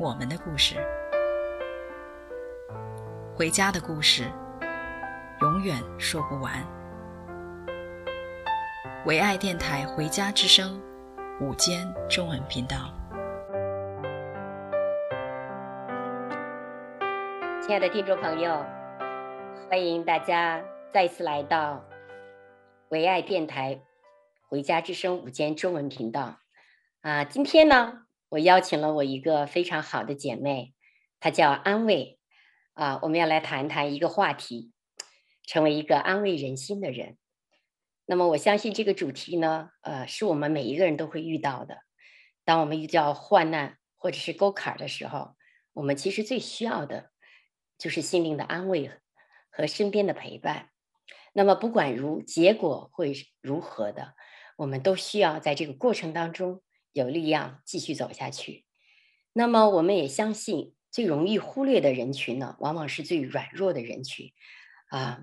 我们的故事，回家的故事，永远说不完。唯爱电台《回家之声》午间中文频道，亲爱的听众朋友，欢迎大家再次来到唯爱电台《回家之声》午间中文频道。啊，今天呢，我邀请了我一个非常好的姐妹，她叫安慰，啊，我们要来谈谈一个话题，成为一个安慰人心的人。那么我相信这个主题呢，呃，是我们每一个人都会遇到的。当我们遇到患难或者是沟坎的时候，我们其实最需要的就是心灵的安慰和身边的陪伴。那么不管如结果会如何的，我们都需要在这个过程当中。有力量继续走下去。那么，我们也相信，最容易忽略的人群呢，往往是最软弱的人群啊。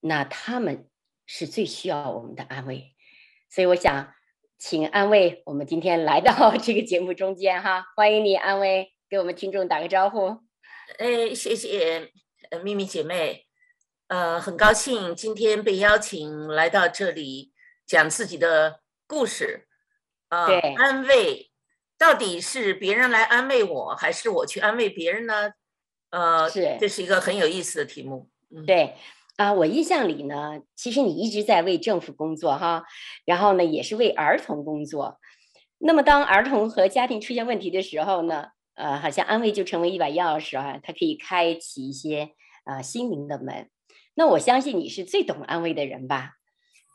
那他们是最需要我们的安慰。所以，我想请安慰我们今天来到 这个节目中间哈，欢迎你，安慰，给我们听众打个招呼。哎，谢谢呃，秘密姐妹，呃，很高兴今天被邀请来到这里讲自己的故事。啊，对，安慰到底是别人来安慰我，还是我去安慰别人呢？呃，是，这是一个很有意思的题目。嗯、对，啊、呃，我印象里呢，其实你一直在为政府工作哈，然后呢，也是为儿童工作。那么，当儿童和家庭出现问题的时候呢，呃，好像安慰就成为一把钥匙啊，它可以开启一些啊、呃、心灵的门。那我相信你是最懂安慰的人吧？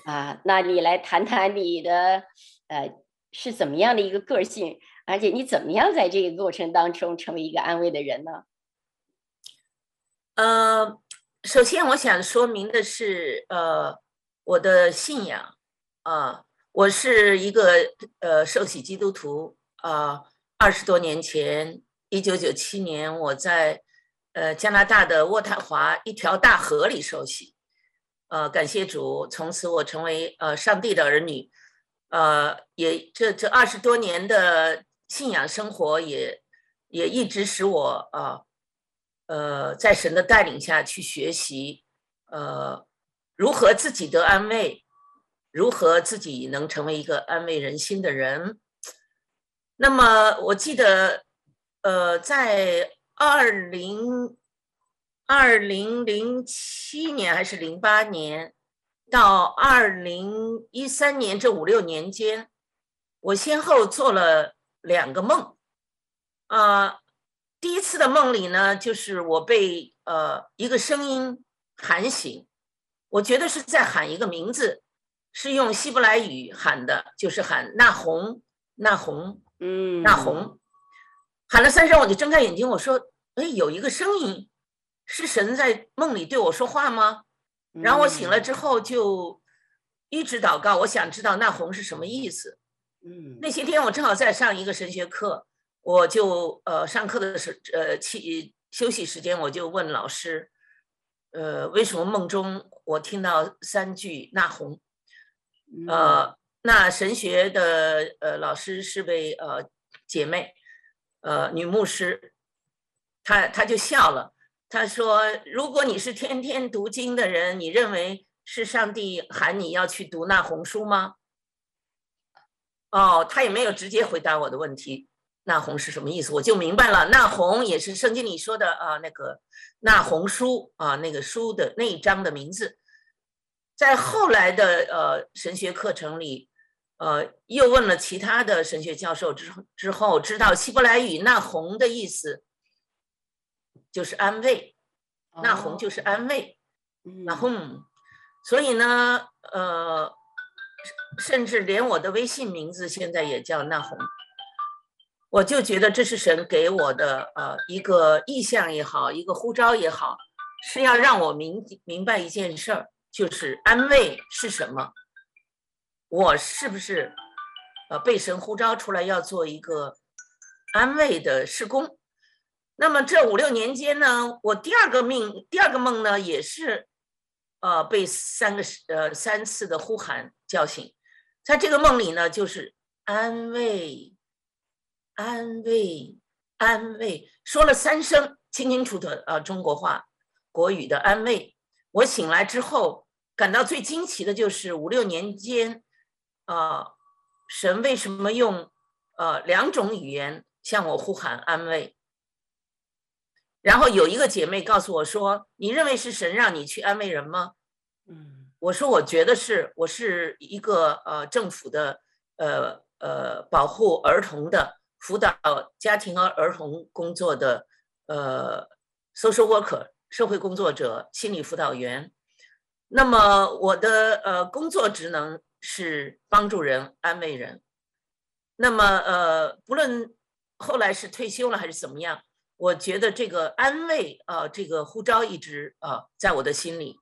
啊，那你来谈谈你的呃。是怎么样的一个个性？而且你怎么样在这个过程当中成为一个安慰的人呢？呃，首先我想说明的是，呃，我的信仰啊、呃，我是一个呃受洗基督徒啊。呃、二十多年前，一九九七年，我在呃加拿大的渥太华一条大河里受洗。呃，感谢主，从此我成为呃上帝的儿女。呃，也这这二十多年的信仰生活也，也一直使我啊，呃，在神的带领下去学习，呃，如何自己得安慰，如何自己能成为一个安慰人心的人。那么我记得，呃，在二零二零零七年还是零八年。到二零一三年这五六年间，我先后做了两个梦，啊、呃，第一次的梦里呢，就是我被呃一个声音喊醒，我觉得是在喊一个名字，是用希伯来语喊的，就是喊那红那红，嗯，那红，喊了三声，我就睁开眼睛，我说，哎，有一个声音，是神在梦里对我说话吗？然后我醒了之后就一直祷告，我想知道那红是什么意思。嗯，那些天我正好在上一个神学课，我就呃上课的时呃去休息时间，我就问老师，呃为什么梦中我听到三句那红？呃，那神学的呃老师是位呃姐妹，呃女牧师，她她就笑了。他说：“如果你是天天读经的人，你认为是上帝喊你要去读那红书吗？”哦，他也没有直接回答我的问题。那红是什么意思？我就明白了。那红也是圣经里说的啊，那个那红书啊，那个书的那一章的名字。在后来的呃神学课程里，呃，又问了其他的神学教授之之后，知道希伯来语那红的意思。就是安慰，那红就是安慰，那红，所以呢，呃，甚至连我的微信名字现在也叫那红。我就觉得这是神给我的呃一个意向也好，一个呼召也好，是要让我明明白一件事儿，就是安慰是什么。我是不是呃被神呼召出来要做一个安慰的施工？那么这五六年间呢，我第二个命，第二个梦呢，也是呃被三个呃三次的呼喊叫醒，在这个梦里呢，就是安慰。安慰，安慰，说了三声清清楚楚的呃中国话，国语的安慰。我醒来之后，感到最惊奇的就是五六年间，呃，神为什么用呃两种语言向我呼喊安慰？然后有一个姐妹告诉我说：“你认为是神让你去安慰人吗？”嗯，我说我觉得是，我是一个呃政府的呃呃保护儿童的。辅导家庭和儿童工作的呃，social worker 社会工作者、心理辅导员。那么我的呃工作职能是帮助人、安慰人。那么呃，不论后来是退休了还是怎么样，我觉得这个安慰啊、呃，这个呼召一直啊、呃、在我的心里。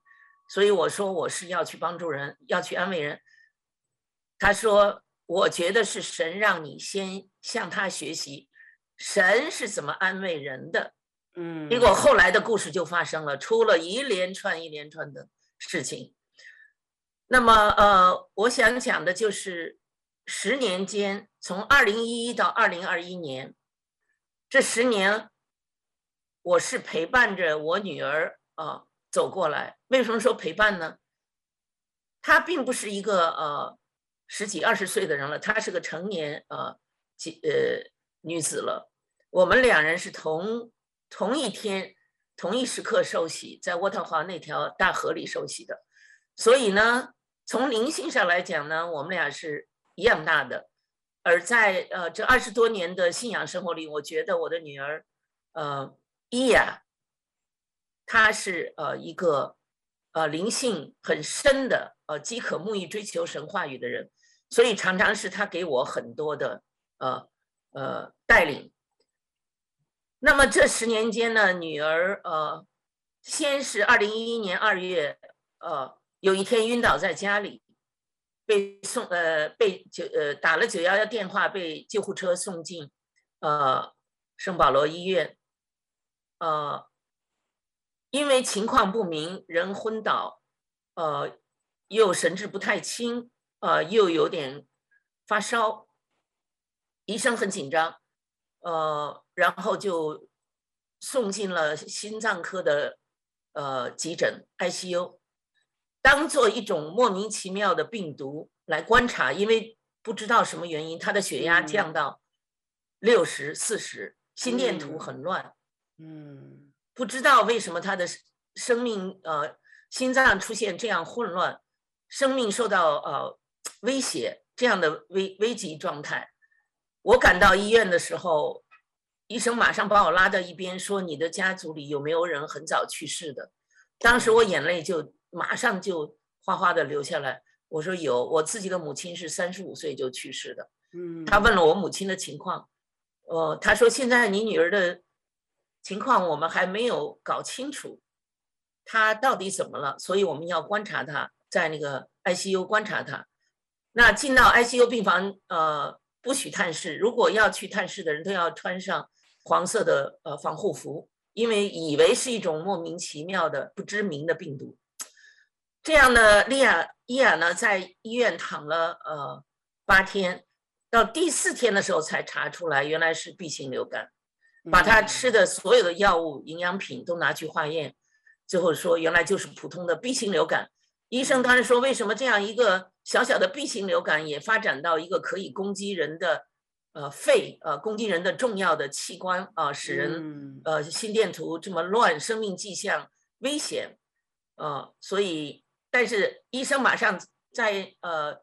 所以我说我是要去帮助人，要去安慰人。他说。我觉得是神让你先向他学习，神是怎么安慰人的，嗯，结果后来的故事就发生了，出了一连串一连串的事情。那么，呃，我想讲的就是十年间，从二零一一到二零二一年，这十年，我是陪伴着我女儿啊、走过来。为什么说陪伴呢？她并不是一个呃。十几二十岁的人了，她是个成年呃，几呃女子了。我们两人是同同一天、同一时刻受洗，在渥太华那条大河里受洗的。所以呢，从灵性上来讲呢，我们俩是一样大的。而在呃这二十多年的信仰生活里，我觉得我的女儿呃伊亚，她是呃一个呃灵性很深的呃饥渴慕义追求神话语的人。所以常常是他给我很多的呃呃带领。那么这十年间呢，女儿呃，先是二零一一年二月呃，有一天晕倒在家里，被送呃被九呃打了九幺幺电话，被救护车送进呃圣保罗医院，呃，因为情况不明，人昏倒，呃，又神志不太清。呃，又有点发烧，医生很紧张，呃，然后就送进了心脏科的呃急诊 ICU，当做一种莫名其妙的病毒来观察，因为不知道什么原因，他的血压降到六十四十，心电图很乱，嗯，不知道为什么他的生命呃心脏出现这样混乱，生命受到呃。威胁这样的危危急状态，我赶到医院的时候，医生马上把我拉到一边，说：“你的家族里有没有人很早去世的？”当时我眼泪就马上就哗哗的流下来。我说：“有，我自己的母亲是三十五岁就去世的。”嗯，他问了我母亲的情况，呃，他说：“现在你女儿的情况我们还没有搞清楚，他到底怎么了？所以我们要观察他，在那个 ICU 观察他。”那进到 ICU 病房，呃，不许探视。如果要去探视的人，都要穿上黄色的呃防护服，因为以为是一种莫名其妙的不知名的病毒。这样呢，莉亚伊亚呢在医院躺了呃八天，到第四天的时候才查出来原来是 B 型流感，把他吃的所有的药物、营养品都拿去化验，最后说原来就是普通的 B 型流感。医生当时说，为什么这样一个小小的 B 型流感也发展到一个可以攻击人的，呃，肺，呃，攻击人的重要的器官啊，呃，使人呃心电图这么乱，生命迹象危险，呃，所以，但是医生马上在呃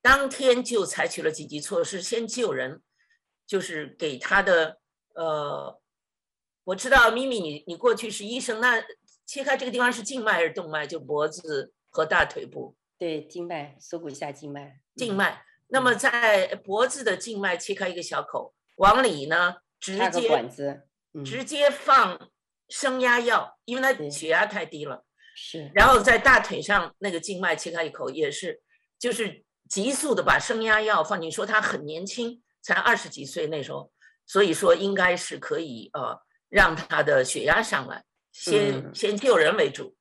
当天就采取了紧急措施，先救人，就是给他的呃，我知道咪咪你你过去是医生，那切开这个地方是静脉还是动脉？就脖子。和大腿部，对，静脉，锁骨下静脉，静脉。那么在脖子的静脉切开一个小口，往里呢直接管子，嗯、直接放升压药，因为他血压太低了。是。然后在大腿上那个静脉切开一口，也是就是急速的把升压药放进。说他很年轻，才二十几岁那时候，所以说应该是可以呃让他的血压上来，先、嗯、先救人为主。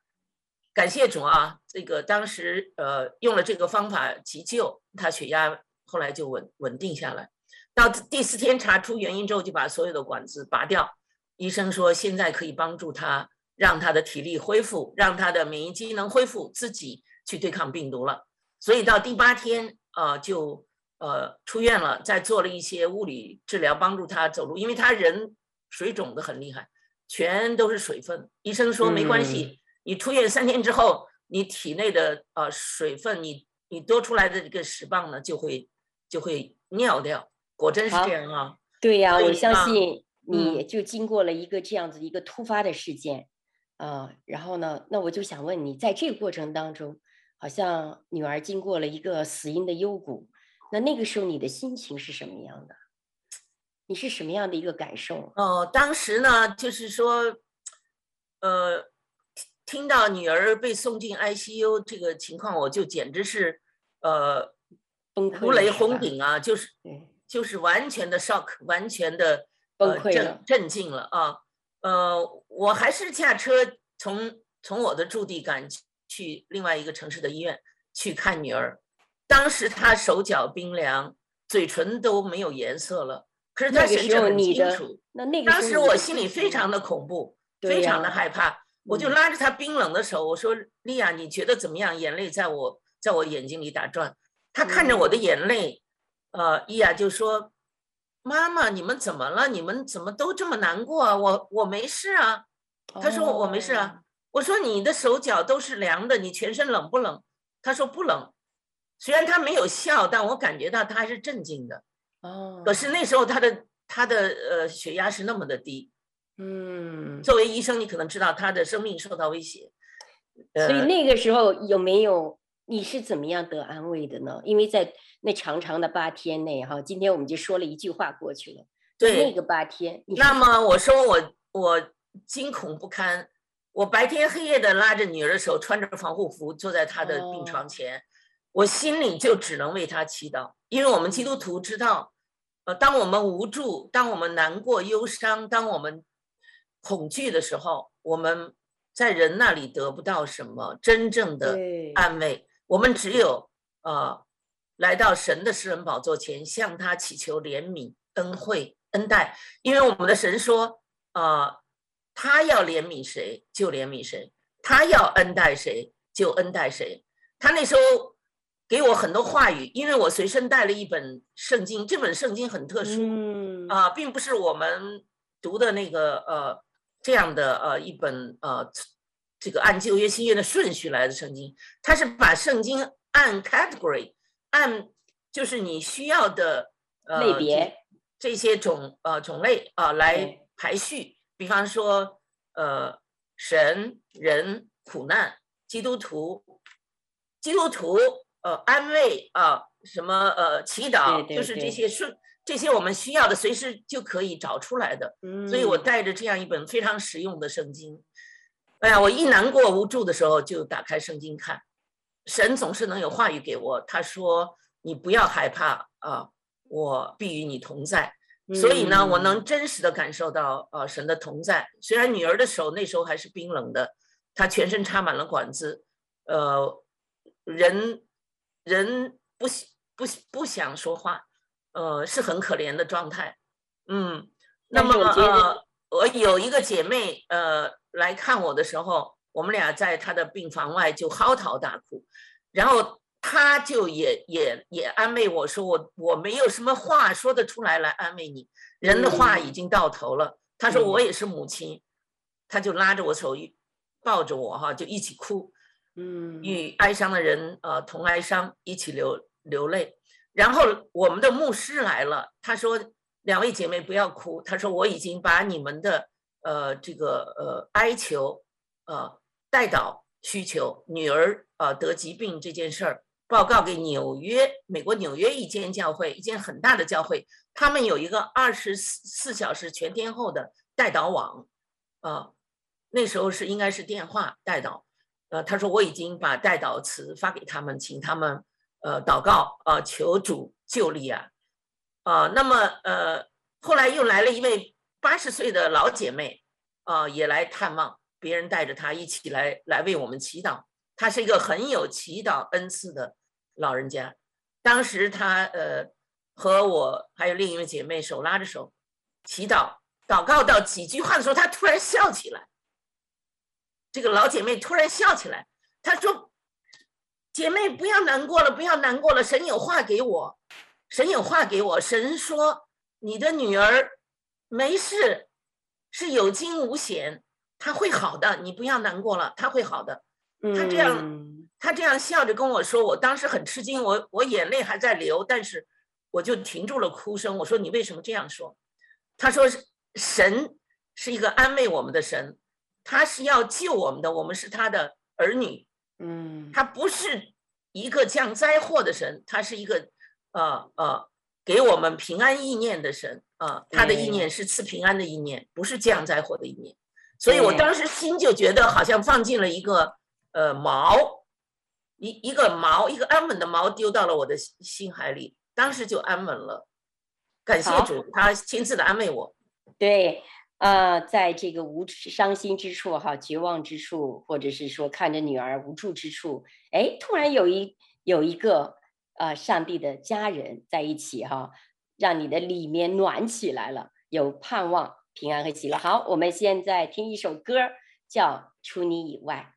感谢主啊，这个当时呃用了这个方法急救，他血压后来就稳稳定下来。到第四天查出原因之后，就把所有的管子拔掉。医生说现在可以帮助他，让他的体力恢复，让他的免疫机能恢复，自己去对抗病毒了。所以到第八天呃就呃出院了，再做了一些物理治疗，帮助他走路，因为他人水肿的很厉害，全都是水分。医生说没关系。嗯你出院三天之后，你体内的呃水分，你你多出来的这个屎棒呢，就会就会尿掉。果真是这样啊？对呀、啊，我相信你就经过了一个这样子一个突发的事件啊、嗯呃。然后呢，那我就想问你，在这个过程当中，好像女儿经过了一个死因的幽谷，那那个时候你的心情是什么样的？你是什么样的一个感受？哦，当时呢，就是说，呃。听到女儿被送进 ICU 这个情况，我就简直是，呃，如雷轰顶啊！就是，就是完全的 shock，完全的崩溃了，震震惊了啊！呃，我还是驾车从从我的驻地赶去另外一个城市的医院去看女儿。当时他手脚冰凉，嘴唇都没有颜色了，可是他神志很清楚。那那个当时我心里非常的恐怖，非常的害怕。我就拉着他冰冷的手，我说：“莉亚，你觉得怎么样？”眼泪在我在我眼睛里打转。他看着我的眼泪，呃，伊亚就说：“妈妈，你们怎么了？你们怎么都这么难过啊？我我没事啊。”他说：“我没事啊。”我说：“你的手脚都是凉的，你全身冷不冷？”他说：“不冷。”虽然他没有笑，但我感觉到他还是镇静的。哦。可是那时候他的他的呃血压是那么的低。嗯，作为医生，你可能知道他的生命受到威胁，所以那个时候有没有你是怎么样得安慰的呢？因为在那长长的八天内，哈，今天我们就说了一句话过去了。对，那个八天，那么我说我我惊恐不堪，我白天黑夜的拉着女儿的手，穿着防护服坐在她的病床前，哦，我心里就只能为他祈祷，因为我们基督徒知道，呃，当我们无助，当我们难过、忧伤，当我们恐惧的时候，我们在人那里得不到什么真正的安慰。我们只有呃，来到神的施恩宝座前，向他祈求怜悯、恩惠、恩待。因为我们的神说，呃，他要怜悯谁就怜悯谁，他要恩待谁就恩待谁。他那时候给我很多话语，因为我随身带了一本圣经，这本圣经很特殊啊，呃，并不是我们读的那个呃。这样的呃一本呃这个按旧约新约的顺序来的圣经，它是把圣经按 category 按就是你需要的呃类别这，这些种呃种类啊、呃、来排序，比方说呃神人苦难基督徒。基督徒呃安慰啊、呃、什么呃祈祷，对对对就是这些顺。这些我们需要的，随时就可以找出来的。所以我带着这样一本非常实用的圣经。哎呀，我一难过无助的时候，就打开圣经看。神总是能有话语给我。他说：“你不要害怕啊，我必与你同在。”所以呢，我能真实的感受到啊，神的同在。虽然女儿的手那时候还是冰冷的，她全身插满了管子，呃，人人不不不想说话。呃，是很可怜的状态，嗯，那么呃，我有一个姐妹呃来看我的时候，我们俩在她的病房外就嚎啕大哭，然后她就也也也安慰我说，我我没有什么话说得出来来安慰你，人的话已经到头了。她说我也是母亲，她就拉着我手抱着我哈，就一起哭，嗯，与哀伤的人呃同哀伤，一起流流泪。然后我们的牧师来了，他说：“两位姐妹不要哭。”他说：“我已经把你们的呃这个呃哀求，呃代祷需求，女儿呃得疾病这件事儿报告给纽约，美国纽约一间教会，一间很大的教会，他们有一个二十四小时全天候的代祷网，啊，那时候是应该是电话代祷，呃，他说我已经把代祷词发给他们，请他们呃祷告啊，求主救利亚，啊，那么呃后来又来了一位八十岁的老姐妹，啊，也来探望，别人带着她一起来来为我们祈祷。她是一个很有祈祷恩赐的老人家，当时她呃和我还有另一位姐妹手拉着手祈祷祷告到几句话的时候，她突然笑起来。这个老姐妹突然笑起来，她说：“姐妹不要难过了，不要难过了，神有话给我，神有话给我，神说你的女儿没事，是有惊无险，她会好的，你不要难过了，她会好的。”她这样，她这样笑着跟我说，我当时很吃惊，我我眼泪还在流，但是我就停住了哭声。我说：“你为什么这样说？”她说：“神是一个安慰我们的神，他是要救我们的，我们是他的儿女。嗯，他不是一个降灾祸的神，他是一个呃呃给我们平安意念的神啊、呃。他的意念是赐平安的意念，不是降灾祸的意念。所以我当时心就觉得好像放进了一个。”呃，锚，一一个锚，一个安稳的锚丢到了我的心海里，当时就安稳了。感谢主，他亲自的安慰我。对，啊，在这个无伤心之处，哈，绝望之处，或者是说看着女儿无助之处，哎，突然有一有一个呃，上帝的家人在一起，哈，让你的里面暖起来了，有盼望、平安和喜乐。好，我们现在听一首歌，叫《除你以外》。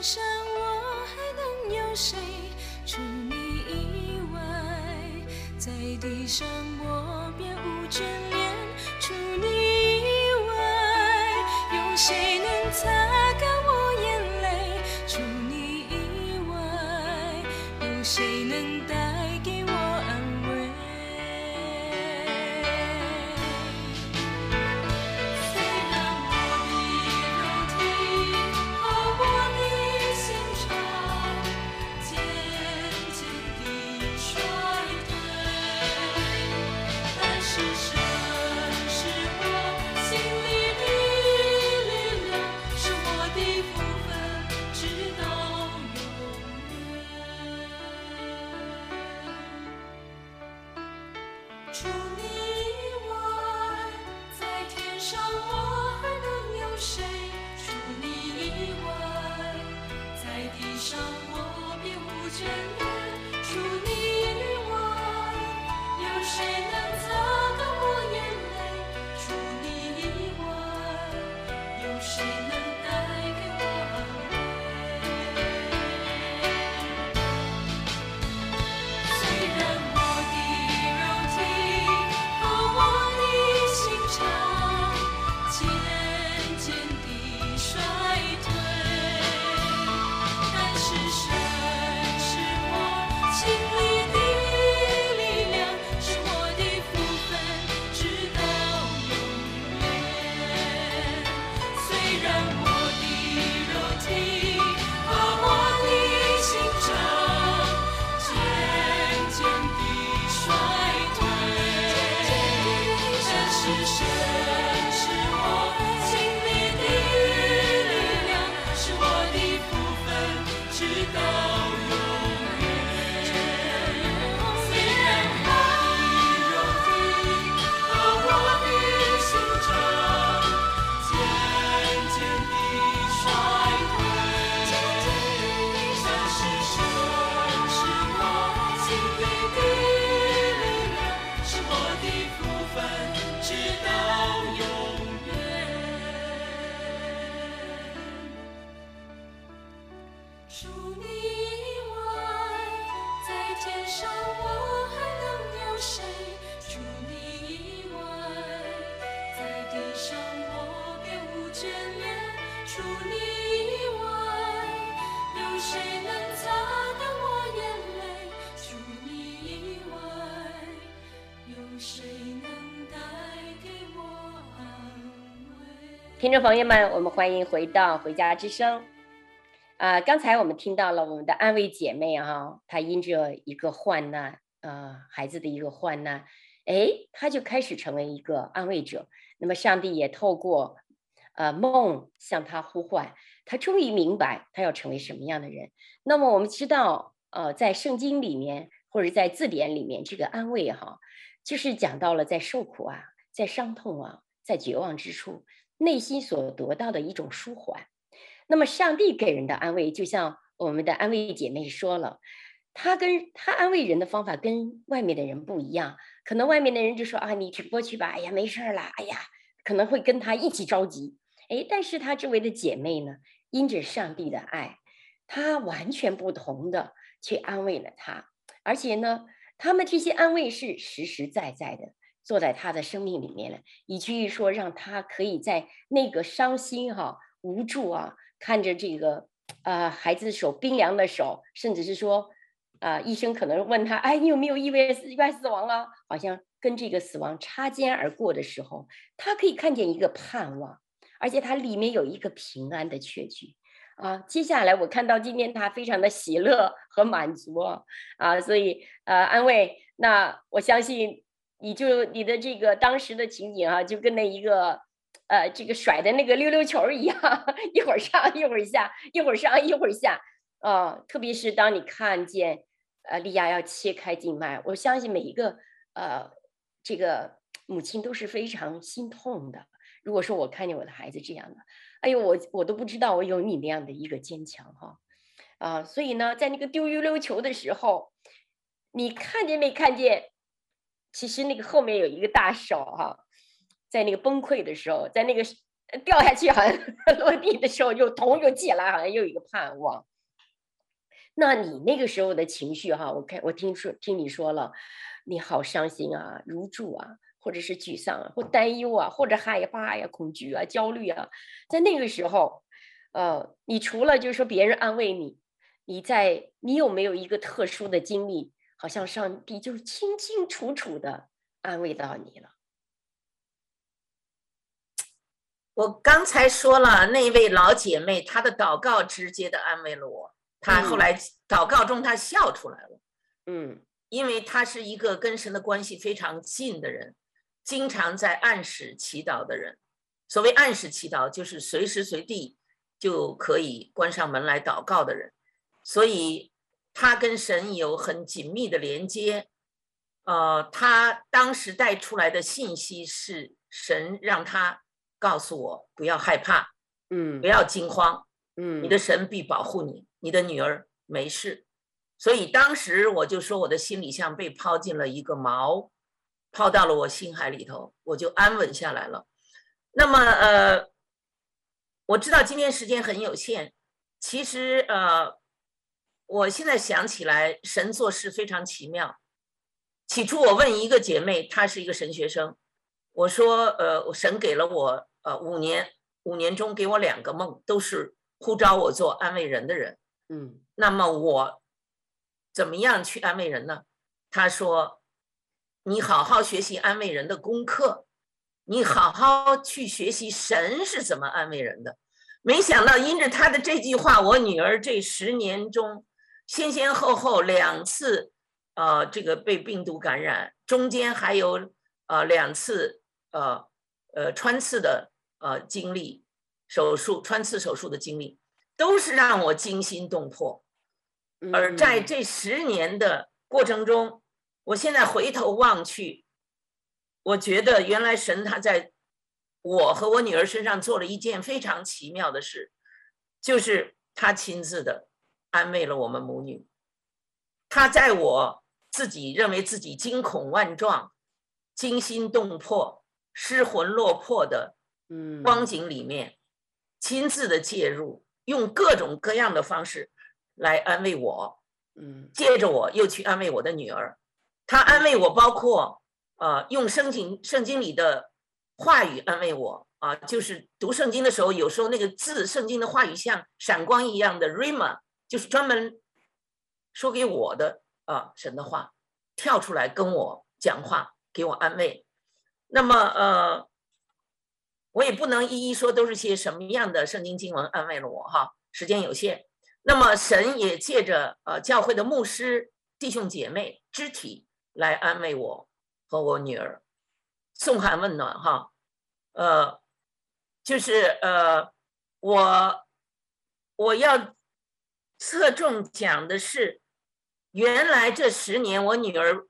想上我还能有谁？除你以外，在地上我别无眷恋。除你以外，有谁能擦？除你以外在天上我还能有谁除你以外在地上我别无眷恋除你以外有谁能擦干我眼泪除你以外有谁能带给我安慰听众朋友们我们欢迎回到回家之声。啊！刚才我们听到了我们的安慰姐妹啊，她因着一个患难啊，孩子的一个患难，哎，她就开始成为一个安慰者。那么上帝也透过呃梦向她呼唤，她终于明白她要成为什么样的人。那么我们知道，呃，在圣经里面或者在字典里面，这个安慰哈，就是讲到了在受苦啊，在伤痛啊，在绝望之处。内心所得到的一种舒缓，那么上帝给人的安慰，就像我们的安慰姐妹说了，他跟他安慰人的方法跟外面的人不一样。可能外面的人就说啊，你挺过去吧，哎呀，没事儿啦，哎呀，可能会跟他一起着急。哎，但是他周围的姐妹呢，因着上帝的爱，他完全不同的去安慰了他，而且呢，他们这些安慰是实实在在的。坐在他的生命里面了，以至于说让他可以在那个伤心哈、无助啊，看着这个、呃、孩子手冰凉的手，甚至是说啊、呃、医生可能问他，哎，你有没有意外意外死亡了？好像跟这个死亡擦肩而过的时候，他可以看见一个盼望，而且他里面有一个平安的确据啊。接下来我看到今天他非常的喜乐和满足啊，所以呃安慰，那我相信。你就你的这个当时的情景啊，就跟那一个，呃，这个甩的那个溜溜球一样，一会儿上一会儿下，一会儿上一会儿下，啊、特别是当你看见，呃，利亚要切开静脉，我相信每一个呃，这个母亲都是非常心痛的。如果说我看见我的孩子这样的，哎呦，我我都不知道我有你那样的一个坚强哈，啊、所以呢，在那个丢溜溜球的时候，你看见没看见？其实那个后面有一个大手哈、在那个崩溃的时候，在那个掉下去好像 落地的时候，又头又起来，好像又一个盼望。那你那个时候的情绪哈、我看我听说听你说了，你好伤心啊，如助啊，或者是沮丧啊，或担忧啊，或者害怕呀、恐惧啊、焦虑啊，在那个时候，呃，你除了就是说别人安慰你，你在你有没有一个特殊的经历？好像上帝就清清楚楚的安慰到你了。我刚才说了，那位老姐妹她的祷告直接的安慰了我。她后来祷告中她笑出来了。嗯，因为她是一个跟神的关系非常近的人，经常在暗室祈祷的人。所谓暗室祈祷，就是随时随地就可以关上门来祷告的人。所以。他跟神有很紧密的连接，呃，他当时带出来的信息是神让他告诉我不要害怕，嗯，不要惊慌，嗯，你的神必保护你，你的女儿没事。所以当时我就说我的心里像被抛进了一个锚，抛到了我心海里头，我就安稳下来了。那么呃，我知道今天时间很有限，其实呃。我现在想起来，神做事非常奇妙。起初我问一个姐妹，她是一个神学生，我说：“呃，神给了我呃五年，五年中给我两个梦，都是呼召我做安慰人的人。嗯，那么我怎么样去安慰人呢？”他说：“你好好学习安慰人的功课，你好好去学习神是怎么安慰人的。”没想到因着他的这句话，我女儿这十年中。先先后后两次，呃，这个被病毒感染，中间还有呃两次，呃呃穿刺的呃经历，手术穿刺手术的经历，都是让我惊心动魄。而在这十年的过程中，我现在回头望去，我觉得原来神他在我和我女儿身上做了一件非常奇妙的事，就是他亲自的。安慰了我们母女，他在我自己认为自己惊恐万状、惊心动魄、失魂落魄的嗯光景里面，亲自的介入，用各种各样的方式来安慰我，嗯，接着我又去安慰我的女儿，他安慰我，包括呃用圣经圣经里的话语安慰我啊，就是读圣经的时候，有时候那个字，圣经的话语像闪光一样的 Rhema。就是专门说给我的啊神的话，跳出来跟我讲话，给我安慰。那么呃，我也不能一一说都是些什么样的圣经经文安慰了我哈，时间有限。那么神也借着呃教会的牧师、弟兄姐妹、肢体来安慰我和我女儿，送寒问暖哈。呃，就是呃，我我要侧重讲的是，原来这十年我女儿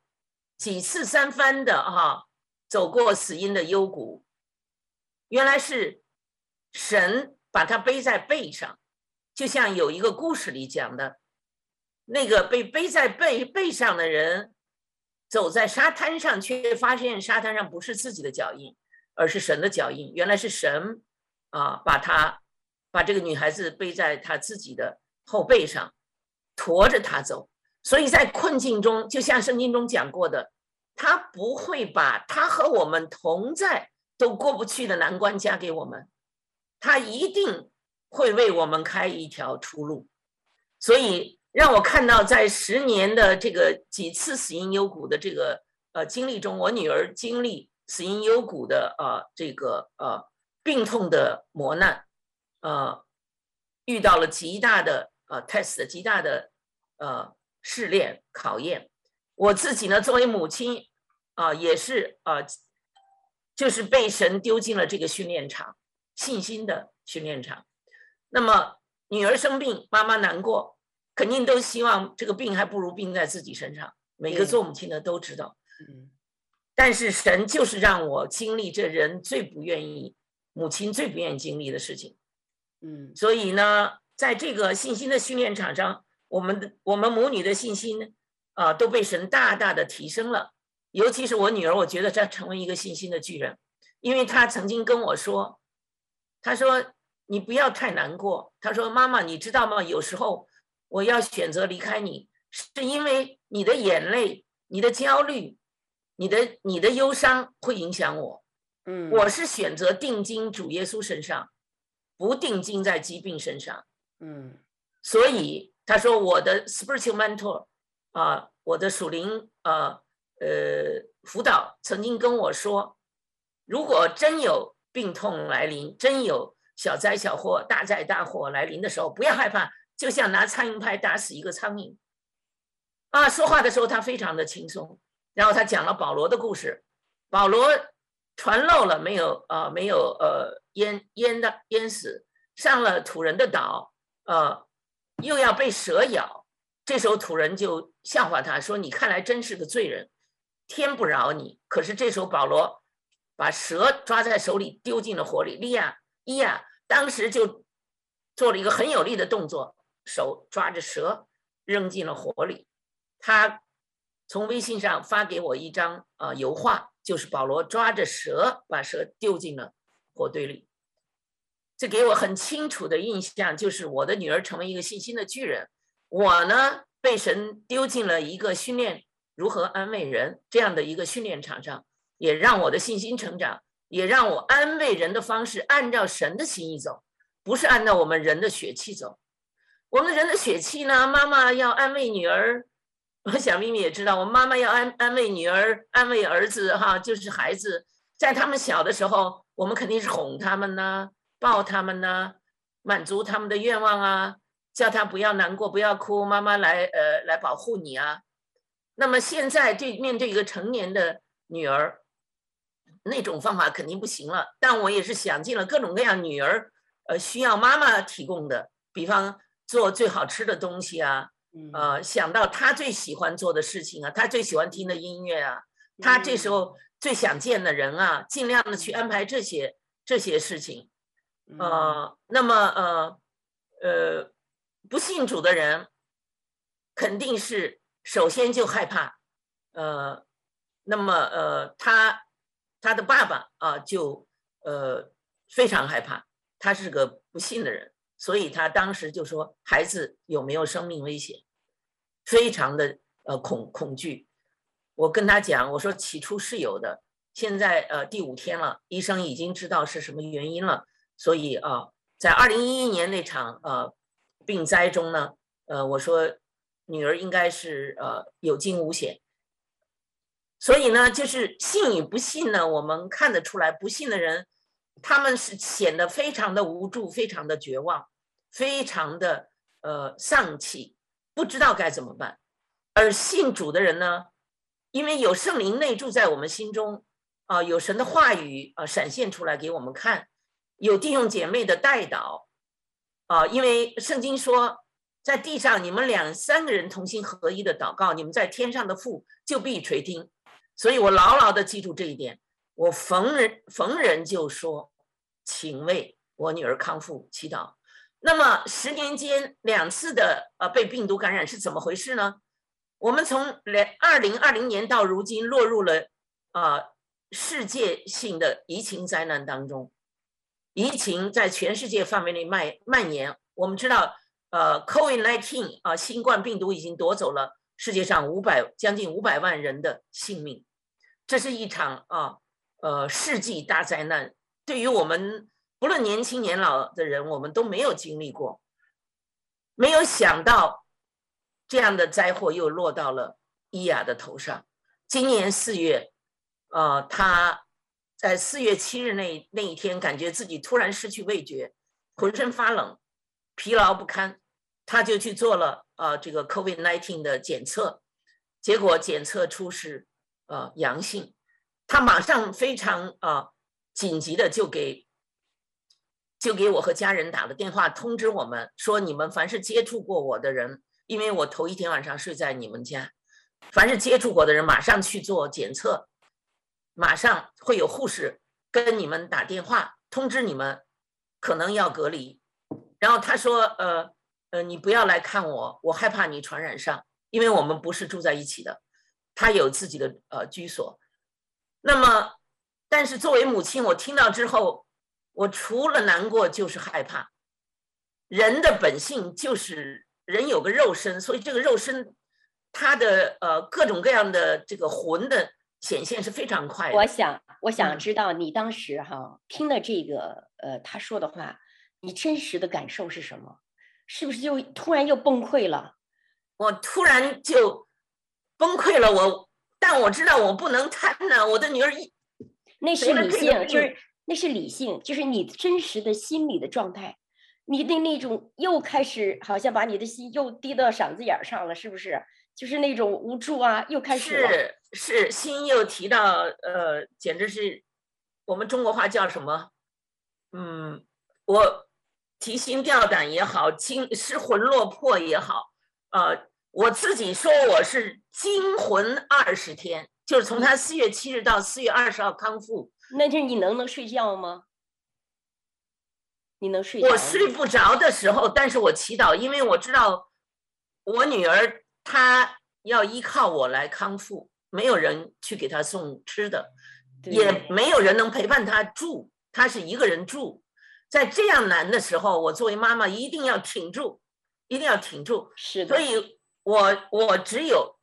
几次三番的哈走过死荫的幽谷。原来是神把他背在背上，就像有一个故事里讲的，那个被背在背背上的人，走在沙滩上，却发现沙滩上不是自己的脚印，而是神的脚印。原来是神啊，把他把这个女孩子背在他自己的后背上，驮着她走。所以在困境中，就像圣经中讲过的，他不会把他和我们同在。都过不去的难关加给我们，他一定会为我们开一条出路。所以让我看到，在十年的这个几次死因幽谷的这个呃经历中，我女儿经历死因幽谷的呃这个呃病痛的磨难，呃遇到了极大的呃 test 极大的呃试炼考验。我自己呢，作为母亲啊、呃，也是啊。呃就是被神丢进了这个训练场，信心的训练场。那么女儿生病，妈妈难过，肯定都希望这个病还不如病在自己身上。每个做母亲的都知道。嗯。但是神就是让我经历这人最不愿意，母亲最不愿意经历的事情。嗯。所以呢，在这个信心的训练场上，我们的我们母女的信心啊，呃，都被神大大的提升了。尤其是我女儿，我觉得她成为一个信心的巨人，因为她曾经跟我说：“她说你不要太难过。她说妈妈，你知道吗？有时候我要选择离开你，是因为你的眼泪、你的焦虑、你的你的忧伤会影响我。嗯，我是选择定睛主耶稣身上，不定睛在疾病身上。嗯，所以她说我的 spiritual mentor 啊，我的属灵啊。”呃，辅导曾经跟我说，如果真有病痛来临，真有小灾小祸、大灾大祸来临的时候，不要害怕，就像拿苍蝇拍打死一个苍蝇。啊，说话的时候他非常的轻松。然后他讲了保罗的故事，保罗船漏了，没有呃，没有呃淹淹的淹死，上了土人的岛，呃，又要被蛇咬，这时候土人就笑话他说：“你看来真是个罪人。”天不饶你！可是这时候保罗把蛇抓在手里，丢进了火里。利亚伊亚当时就做了一个很有力的动作，手抓着蛇扔进了火里。他从微信上发给我一张啊、呃、油画，就是保罗抓着蛇把蛇丢进了火堆里。这给我很清楚的印象，就是我的女儿成为一个信心的巨人，我呢被神丢进了一个训练。如何安慰人这样的一个训练场上，也让我的信心成长，也让我安慰人的方式按照神的心意走，不是按照我们人的血气走。我们人的血气呢？妈妈要安慰女儿，我想咪咪也知道，我妈妈要安安慰女儿，安慰儿子，哈，就是孩子在他们小的时候，我们肯定是哄他们呢，抱他们呢，满足他们的愿望啊，叫他不要难过，不要哭，妈妈来呃来保护你啊。那么现在对面对一个成年的女儿，那种方法肯定不行了。但我也是想尽了各种各样女儿呃需要妈妈提供的，比方做最好吃的东西啊，呃想到她最喜欢做的事情啊，她最喜欢听的音乐啊，她这时候最想见的人啊，尽量的去安排这些这些事情。呃，那么呃呃不信主的人肯定是。首先就害怕，呃，那么呃，他他的爸爸啊，就呃非常害怕，他是个不信的人，所以他当时就说孩子有没有生命危险，非常的呃恐恐惧。我跟他讲，我说起初是有的，现在呃第五天了，医生已经知道是什么原因了，所以啊，在二零一一年那场呃病灾中呢，呃我说。女儿应该是呃有惊无险，所以呢，就是信与不信呢，我们看得出来，不信的人他们是显得非常的无助，非常的绝望，非常的呃丧气，不知道该怎么办。而信主的人呢，因为有圣灵内住在我们心中，啊、有神的话语啊、呃、闪现出来给我们看，有弟兄姐妹的带导，啊、因为圣经说，在地上你们两三个人同心合一的祷告，你们在天上的父就必垂听。所以我牢牢的记住这一点，我逢人逢人就说，请为我女儿康复祈祷。那么十年间两次的呃被病毒感染是怎么回事呢？我们从两二零二零年到如今落入了啊、呃、世界性的疫情灾难当中，疫情在全世界范围内蔓蔓延。我们知道，呃，COVID-19 啊，新冠病毒已经夺走了世界上五百将近五百万人的性命。这是一场啊，呃，世纪大灾难。对于我们不论年轻年老的人，我们都没有经历过，没有想到这样的灾祸又落到了伊亚的头上。今年四月，呃，他在四月七日那那一天，感觉自己突然失去味觉，浑身发冷，疲劳不堪，他就去做了呃这个 COVID-19 的检测，结果检测出是。呃，阳性，他马上非常呃紧急的就给就给我和家人打了电话，通知我们说，你们凡是接触过我的人，因为我头一天晚上睡在你们家，凡是接触过的人，马上去做检测，马上会有护士跟你们打电话通知你们，可能要隔离。然后他说，呃呃，你不要来看我，我害怕你传染上，因为我们不是住在一起的。他有自己的呃居所，那么，但是作为母亲，我听到之后，我除了难过就是害怕。人的本性就是人有个肉身，所以这个肉身，它的呃各种各样的这个魂的显现是非常快的。我想，我想知道你当时哈听了这个呃他说的话，你真实的感受是什么？是不是就突然又崩溃了？我突然就。崩溃了，我，但我知道我不能瘫呢。我的女儿一，那是理性，就是那是理性，就是你真实的心理的状态。你的那种又开始好像把你的心又滴到嗓子眼上了，是不是？就是那种无助啊，又开始了。是是，心又提到呃，简直是我们中国话叫什么？嗯，我提心吊胆也好，惊失魂落魄也好，呃。我自己说我是惊魂二十天，就是从他四月七日到四月二十号康复。那天你能能睡觉吗？你能睡觉？我睡不着的时候，但是我祈祷，因为我知道我女儿她要依靠我来康复，没有人去给他送吃的，也没有人能陪伴他住，他是一个人住，在这样难的时候，我作为妈妈一定要挺住，一定要挺住。是的。所以。我我只有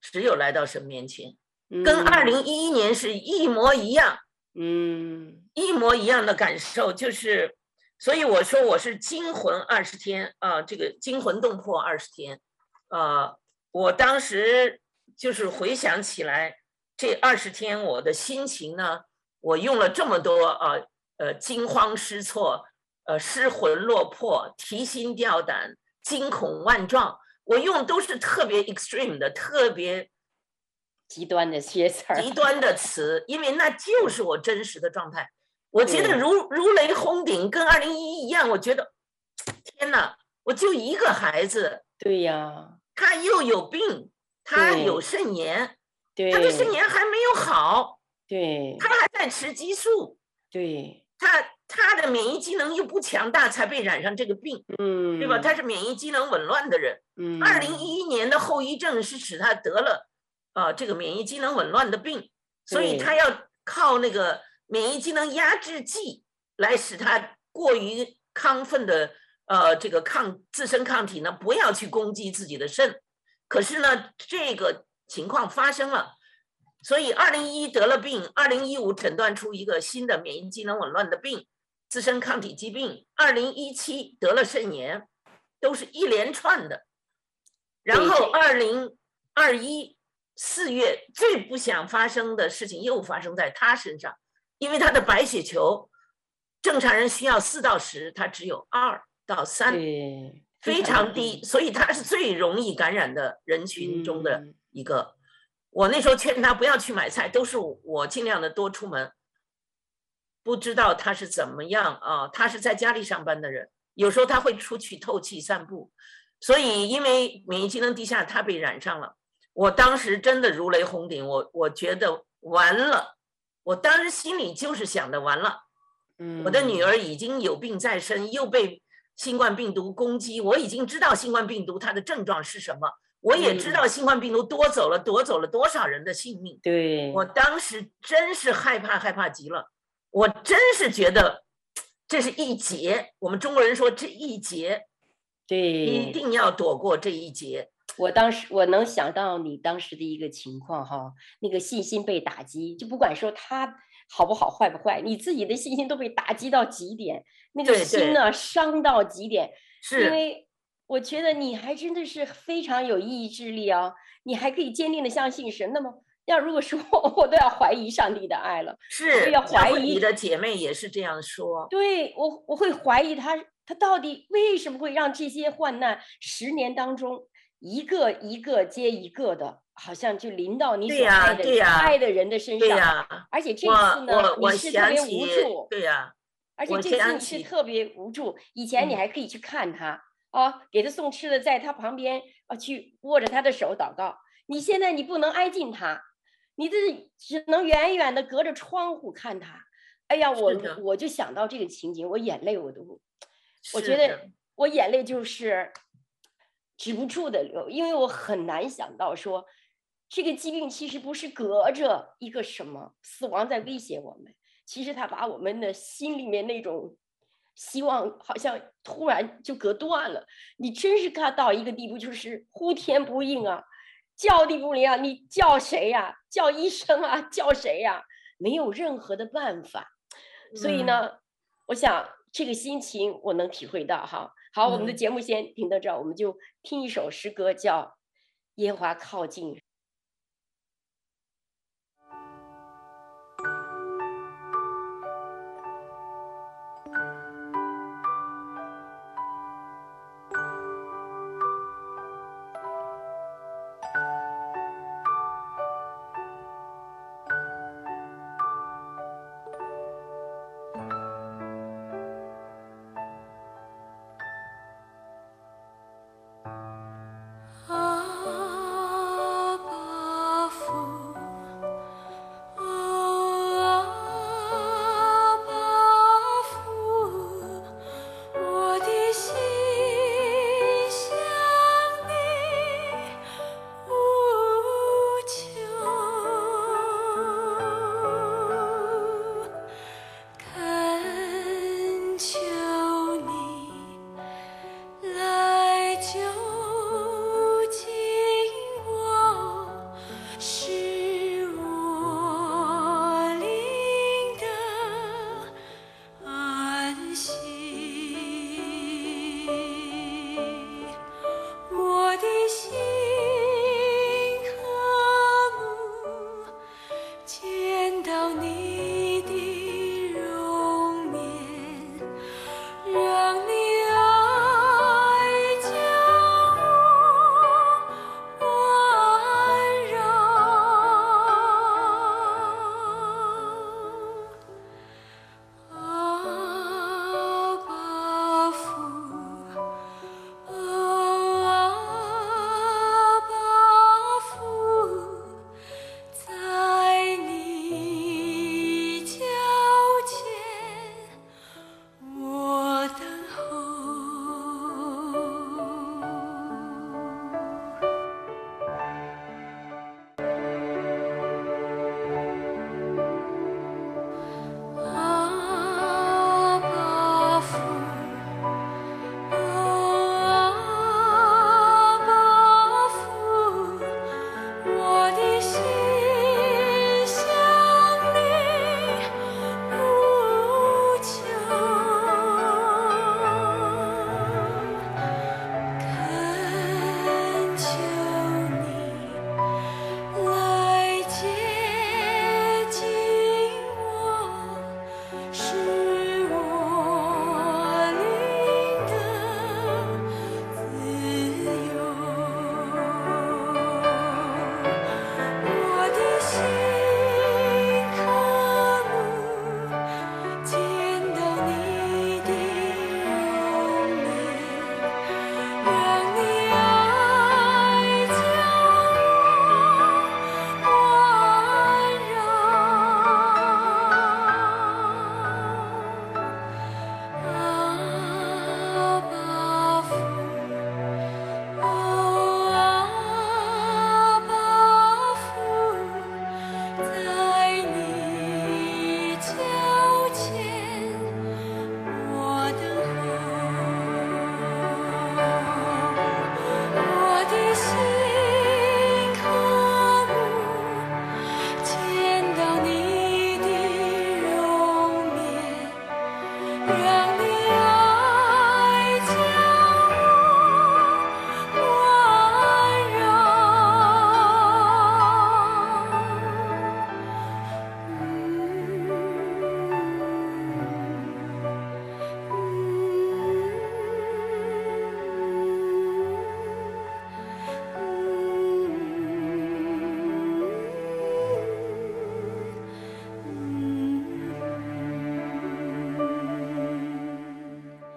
只有来到神面前，跟二零一一年是一模一样，嗯，一模一样的感受，就是，所以我说我是惊魂二十天啊，这个惊魂动魄二十天，啊，我当时就是回想起来这二十天我的心情呢，我用了这么多啊，呃，惊慌失措，呃，失魂落魄，提心吊胆，惊恐万状。我用都是特别 extreme 的、特别极端的些词儿，极端的词，因为那就是我真实的状态。我觉得如如雷轰顶，跟二零一一一样。我觉得，天哪，我就一个孩子，对呀，他又有病，他有肾炎，对，他的肾炎还没有好，对，他还在吃激素，对，他。他的免疫机能又不强大，才被染上这个病，嗯，对吧？他是免疫机能紊乱的人，嗯，二零一一年的后遗症是使他得了啊、呃、这个免疫机能紊乱的病，所以他要靠那个免疫机能压制剂来使他过于亢奋的呃这个抗自身抗体呢，不要去攻击自己的肾，可是呢这个情况发生了。所以，二零一一得了病，二零一五诊断出一个新的免疫机能紊乱的病，自身抗体疾病。二零一七得了肾炎，都是一连串的。然后，二零二一四月最不想发生的事情又发生在他身上，因为他的白血球正常人需要四到十，他只有二到三，对，非常低，所以他是最容易感染的人群中的一个。嗯、我那时候劝他不要去买菜，都是我尽量的多出门。不知道他是怎么样啊？他是在家里上班的人，有时候他会出去透气散步，所以因为免疫机能低下，他被染上了。我当时真的如雷轰顶，我我觉得完了，我当时心里就是想的完了。我的女儿已经有病在身，又被新冠病毒攻击。我已经知道新冠病毒它的症状是什么，我也知道新冠病毒夺走了夺走了多少人的性命。对，我当时真是害怕害怕极了，我真是觉得这是一劫。我们中国人说这一劫，对，一定要躲过这一劫。我当时我能想到你当时的一个情况哈，那个信心被打击，就不管说他。好不好，坏不坏，你自己的信心都被打击到极点，那个心呢，伤到极点。是，因为我觉得你还真的是非常有意志力啊，你还可以坚定的相信神。那么，要如果说 我都要怀疑上帝的爱了，是要怀疑你的姐妹也是这样说。对我，我会怀疑他，他到底为什么会让这些患难十年当中一个一个接一个的。好像就临到你所爱的、啊啊、爱的人的身上，啊、而且这次呢，你是特别无助，对呀、啊，而且这次你是特别无助。以前你还可以去看他，啊、给他送吃的，在他旁边啊，去握着他的手祷告。你现在你不能挨近他，你这只能远远的隔着窗户看他。哎呀，我我就想到这个情景，我眼泪我都，我觉得我眼泪就是止不住的流，因为我很难想到说。这个疾病其实不是隔着一个什么死亡在威胁我们，其实它把我们的心里面那种希望好像突然就隔断了。你真是看到一个地步，就是呼天不应啊，叫地不灵啊，你叫谁呀？叫医生啊？叫谁呀？没有任何的办法。所以呢，嗯、我想这个心情我能体会到哈。好，我们的节目先停到这儿，我们就听一首诗歌，叫《烟花靠近》。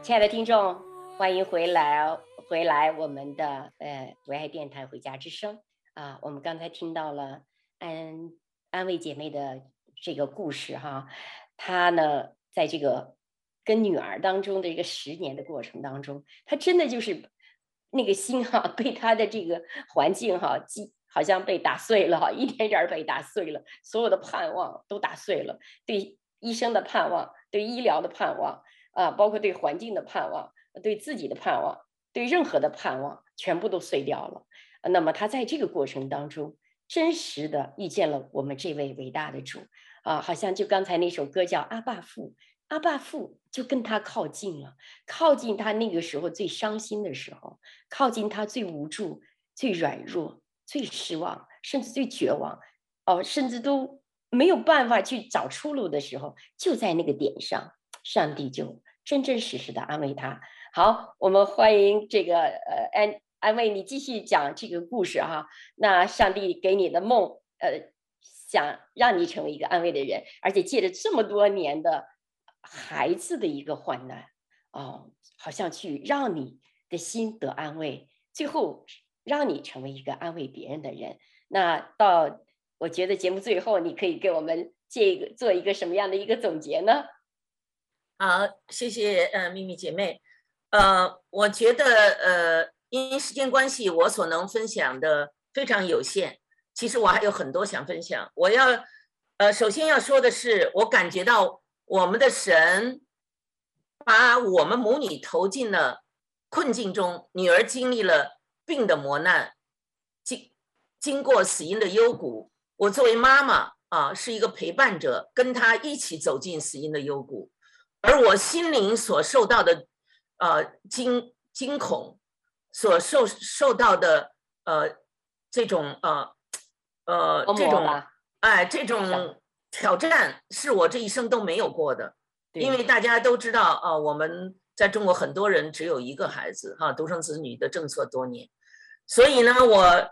亲爱的听众，欢迎回来，回来我们的呃唯爱电台《回家之声》啊，我们刚才听到了安安慰姐妹的这个故事哈，她呢在这个跟女儿当中的一个十年的过程当中，她真的就是那个心哈被她的这个环境哈击好像被打碎了哈，一点点被打碎了，所有的盼望都打碎了，对医生的盼望，对医疗的盼望。啊，包括对环境的盼望，对自己的盼望，对任何的盼望，全部都碎掉了。那么他在这个过程当中，真实的遇见了我们这位伟大的主啊，好像就刚才那首歌叫《阿爸父》，阿爸父就跟他靠近了，靠近他那个时候最伤心的时候，靠近他最无助、最软弱、最失望，甚至最绝望，哦，甚至都没有办法去找出路的时候，就在那个点上，上帝就。真真实实的安慰他。好，我们欢迎这个呃安安慰你继续讲这个故事哈。那上帝给你的梦，呃，想让你成为一个安慰的人，而且借着这么多年的孩子的一个患难，哦，好像去让你的心得安慰，最后让你成为一个安慰别人的人。那到我觉得节目最后，你可以给我们借一个做一个什么样的一个总结呢？好，谢谢呃，秘密姐妹，呃，我觉得呃，因时间关系，我所能分享的非常有限。其实我还有很多想分享。我要呃，首先要说的是，我感觉到我们的神把我们母女投进了困境中，女儿经历了病的磨难，经经过死因的幽谷。我作为妈妈啊，是一个陪伴者，跟她一起走进死因的幽谷。而我心灵所受到的，呃惊惊恐，所受受到的呃这种呃呃这种哎这种挑战，是我这一生都没有过的。因为大家都知道啊、呃，我们在中国很多人只有一个孩子哈，独生子女的政策多年，所以呢，我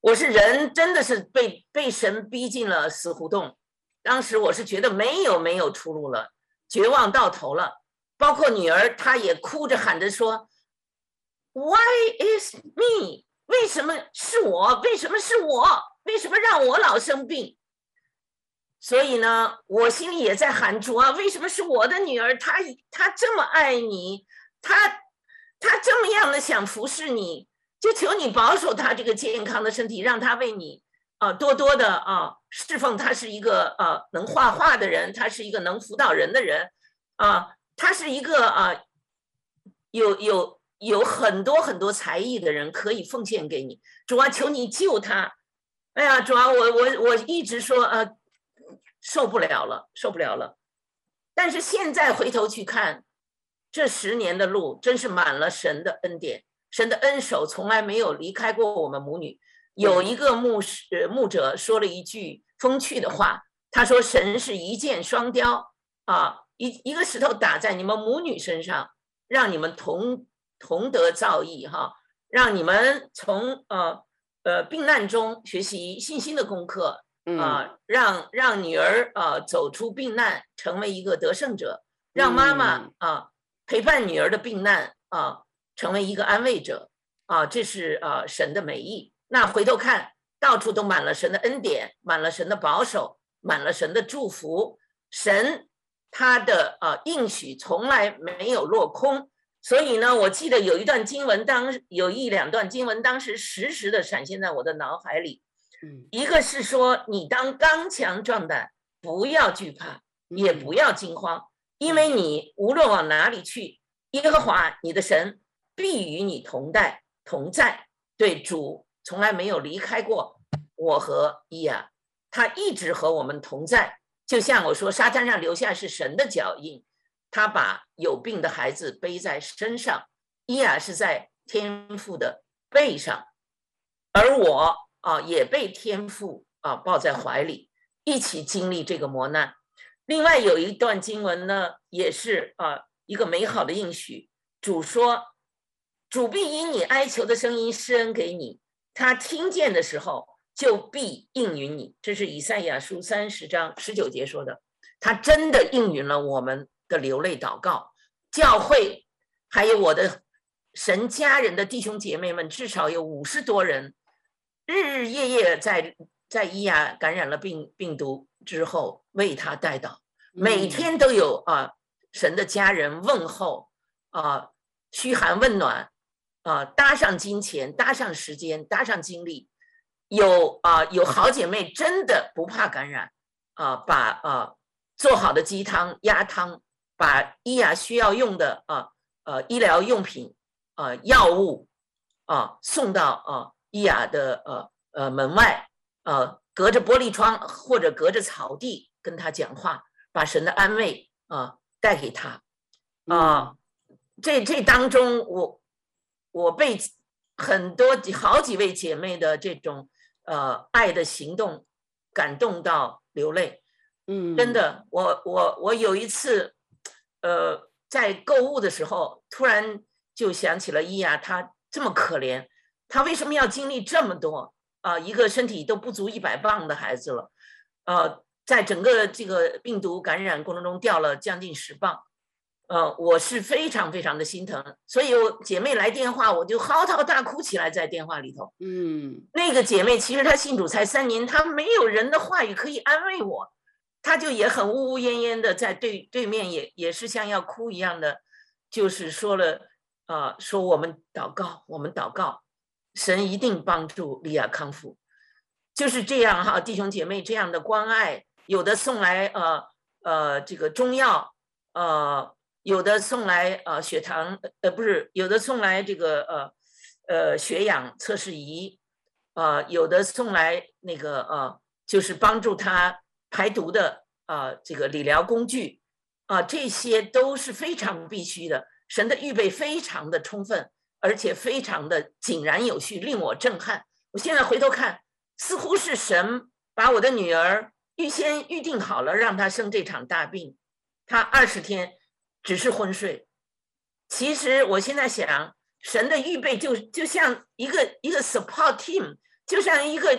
我是人，真的是被被神逼进了死胡同。当时我是觉得没有没有出路了。绝望到头了，包括女儿，她也哭着喊着说：“Why is me？为什么是我？为什么是我？为什么让我老生病？”所以呢，我心里也在喊主啊，为什么是我的女儿？她她这么爱你，她她这么样的想服侍你，就求你保守她这个健康的身体，让她为你。啊，多多的啊，侍奉他是一个啊能画画的人，他是一个能辅导人的人，啊，他是一个啊有有有很多很多才艺的人，可以奉献给你。主啊，求你救他！哎呀，主啊，我我我一直说啊，受不了了，受不了了。但是现在回头去看，这十年的路真是满了神的恩典，神的恩手从来没有离开过我们母女。有一个牧师牧者说了一句风趣的话，他说：“神是一箭双雕啊，一一个石头打在你们母女身上，让你们同同得造诣哈，让你们从呃呃病难中学习信心的功课啊，让让女儿啊走出病难，成为一个得胜者，让妈妈啊陪伴女儿的病难啊，成为一个安慰者啊，这是啊神的美意。”那回头看，到处都满了神的恩典，满了神的保守，满了神的祝福。神他的啊应许从来没有落空。所以呢，我记得有一段经文当，当有一两段经文，当时时时的闪现在我的脑海里。一个是说，你当刚强壮胆，不要惧怕，也不要惊慌，因为你无论往哪里去，耶和华你的神必与你同在同在。对主。从来没有离开过我和伊亚，他一直和我们同在。就像我说，沙滩上留下是神的脚印，他把有病的孩子背在身上，伊亚是在天父的背上，而我啊也被天父啊抱在怀里，一起经历这个磨难。另外有一段经文呢，也是啊一个美好的应许，主说：“主必因你哀求的声音施恩给你。”他听见的时候，就必应允你。这是以赛亚书三十章十九节说的。他真的应允了我们的流泪祷告。教会还有我的神家人的弟兄姐妹们，至少有五十多人，日日夜夜在在伊亚感染了病病毒之后为他代祷，每天都有啊神的家人问候啊嘘寒问暖啊搭上金钱搭上时间搭上精力，有啊有好姐妹真的不怕感染啊把啊做好的鸡汤鸭汤把伊雅需要用的啊。呃，医疗用品，呃，药物，啊、呃，送到啊伊雅的呃呃门外，呃，隔着玻璃窗或者隔着草地跟他讲话，把神的安慰啊、呃、带给他，啊、呃，这这当中我我被很多好几位姐妹的这种呃爱的行动感动到流泪，嗯，真的，我我我有一次，呃。在购物的时候，突然就想起了伊亚，他这么可怜，她为什么要经历这么多啊？一个身体都不足一百磅的孩子了，呃，在整个这个病毒感染过程中掉了将近十磅，呃，我是非常非常的心疼，所以我姐妹来电话，我就嚎啕大哭起来，在电话里头。嗯，那个姐妹其实她信主才三年，她没有人的话语可以安慰我。她就也很呜呜咽咽的在对对面也也是像要哭一样的，就是说了啊、呃，说我们祷告，我们祷告，神一定帮助利亚康复，就是这样哈，弟兄姐妹这样的关爱，有的送来呃呃这个中药，呃有的送来呃血糖呃不是，有的送来这个呃呃血氧测试仪，呃有的送来那个呃就是帮助他。排毒的啊、呃，这个理疗工具啊、呃，这些都是非常必须的。神的预备非常的充分，而且非常的井然有序，令我震撼。我现在回头看，似乎是神把我的女儿预先预定好了，让她生这场大病。她二十天只是昏睡。其实我现在想，神的预备就就像一个一个 support team，就像一个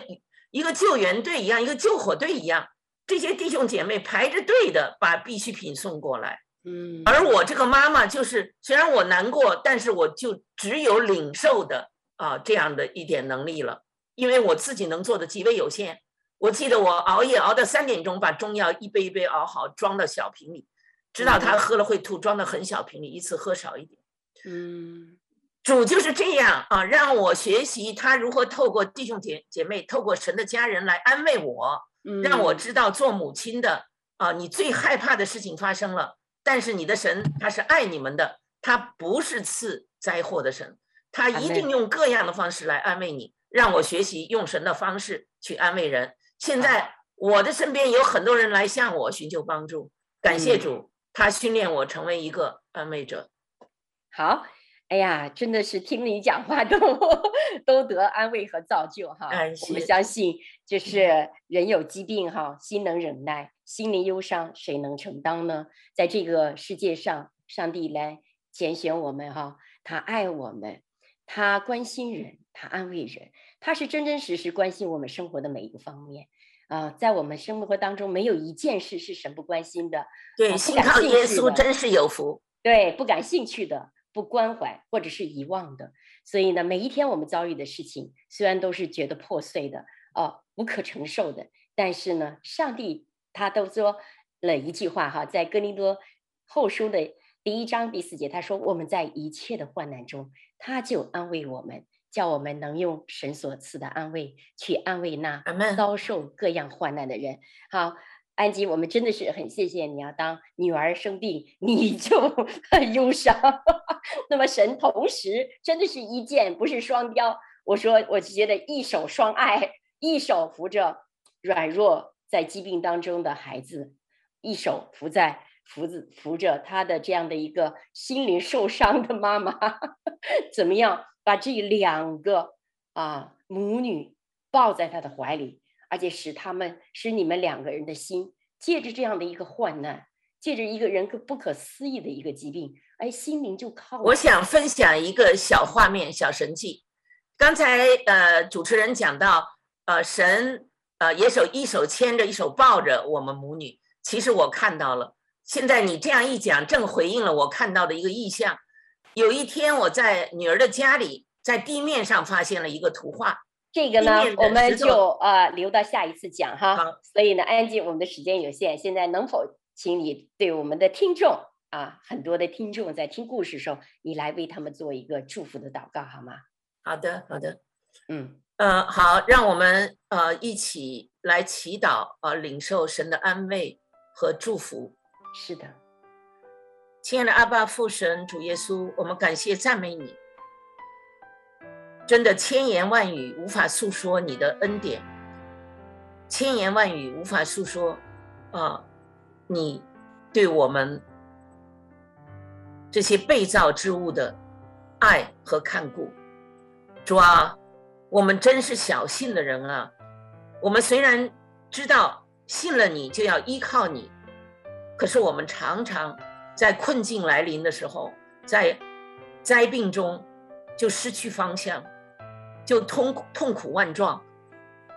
一个救援队一样，一个救火队一样。这些弟兄姐妹排着队的把必需品送过来，嗯，而我这个妈妈就是，虽然我难过，但是我就只有领受的啊这样的一点能力了，因为我自己能做的极为有限。我记得我熬夜熬到三点钟，把中药一杯一杯熬好，装到小瓶里，知道他喝了会吐，装到很小瓶里，一次喝少一点。嗯，主就是这样啊，让我学习他如何透过弟兄姐姐妹，透过神的家人来安慰我。让我知道做母亲的啊，你最害怕的事情发生了，但是你的神他是爱你们的，他不是赐灾祸的神，他一定用各样的方式来安慰你。让我学习用神的方式去安慰人。现在我的身边有很多人来向我寻求帮助，感谢主，他训练我成为一个安慰者。好。哎呀，真的是听你讲话都 都得安慰和造就哈。我们相信，就是人有疾病哈，心能忍耐，心灵忧伤，谁能承担呢？在这个世界上，上帝来拣选我们哈，他爱我们，他关心人，他安慰人，他是真真实实关心我们生活的每一个方面啊。在我们生活当中，没有一件事是神不关心的。对，信靠耶稣真是有福。对，不感兴趣的。不关怀或者是遗忘的，所以呢，每一天我们遭遇的事情，虽然都是觉得破碎的，哦，无可承受的，但是呢，上帝他都说了一句话哈，在哥林多后书的第一章第四节，他说我们在一切的患难中，他就安慰我们，叫我们能用神所赐的安慰去安慰那遭受各样患难的人。好。安吉，我们真的是很谢谢你啊！当女儿生病，你 就很忧伤。那么神同时真的是一箭，不是双雕。我说，我就觉得一手双爱，一手扶着软弱在疾病当中的孩子，一手扶在扶着扶着他的这样的一个心灵受伤的妈妈，怎么样把这两个啊母女抱在他的怀里？而且使他们使你们两个人的心，借着这样的一个患难，借着一个人可不可思议的一个疾病，哎，心灵就靠。我想分享一个小画面、小神迹。刚才呃，主持人讲到，呃，神呃，也手一手牵着，一手抱着我们母女。其实我看到了，现在你这样一讲，正回应了我看到的一个意象。有一天我在女儿的家里，在地面上发现了一个图画。这个呢，我们就呃留到下一次讲哈。好所以呢，安静，我们的时间有限，现在能否请你对我们的听众啊，很多的听众在听故事的时候，你来为他们做一个祝福的祷告好吗？好的，好的，嗯，呃，好，让我们呃一起来祈祷啊、呃，领受神的安慰和祝福。是的，亲爱的阿爸父神主耶稣，我们感谢赞美你。真的千言万语无法诉说你的恩典，千言万语无法诉说，啊，你对我们这些被造之物的爱和看顾。主啊，我们真是小信的人啊！我们虽然知道信了你就要依靠你，可是我们常常在困境来临的时候，在灾病中就失去方向。就痛痛苦万状，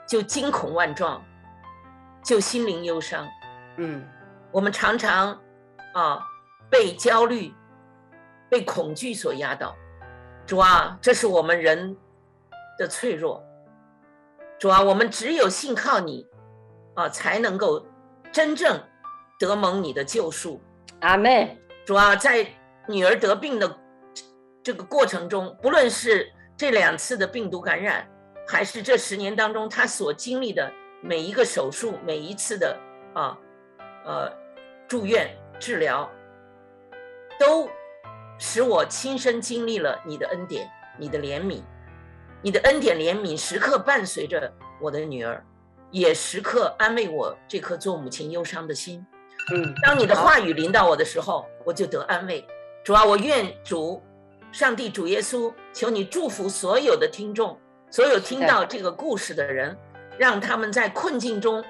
就惊恐万状，就心灵忧伤。嗯，我们常常啊被焦虑、被恐惧所压倒。主啊，这是我们人的脆弱。主啊，我们只有信靠你啊，才能够真正得蒙你的救赎。阿门。主啊，在女儿得病的这个过程中，不论是这两次的病毒感染，还是这十年当中她所经历的每一个手术，每一次的啊，呃，住院治疗，都使我亲身经历了你的恩典、你的怜悯、你的恩典怜悯，时刻伴随着我的女儿，也时刻安慰我这颗做母亲忧伤的心。嗯，当你的话语临到我的时候，我就得安慰。主啊，我愿主。上帝主耶稣，求你祝福所有的听众，所有听到这个故事的人，让他们在困境中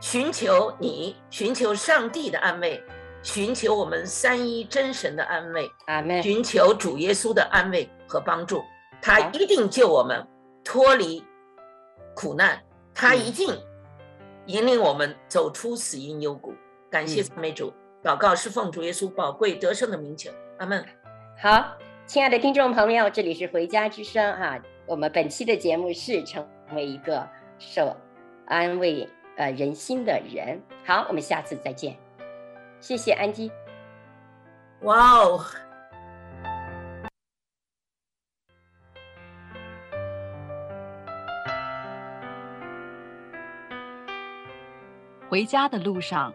寻求你，寻求上帝的安慰，寻求我们三一真神的安慰。寻求主耶稣的安慰和帮助，他一定救我们脱离苦难，他一定引领我们走出死因幽谷。感谢赞美主，祷告是奉主耶稣宝贵得胜的名求，阿门。好。亲爱的听众朋友，这里是回家之声哈、啊。我们本期的节目是成为一个受安慰呃人心的人。好，我们下次再见。谢谢安吉。哇哦！回家的路上，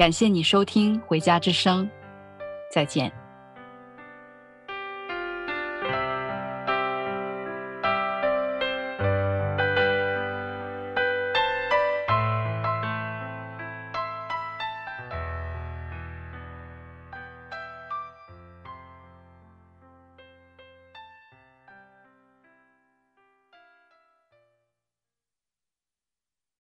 感谢你收听《回家之声》，再见。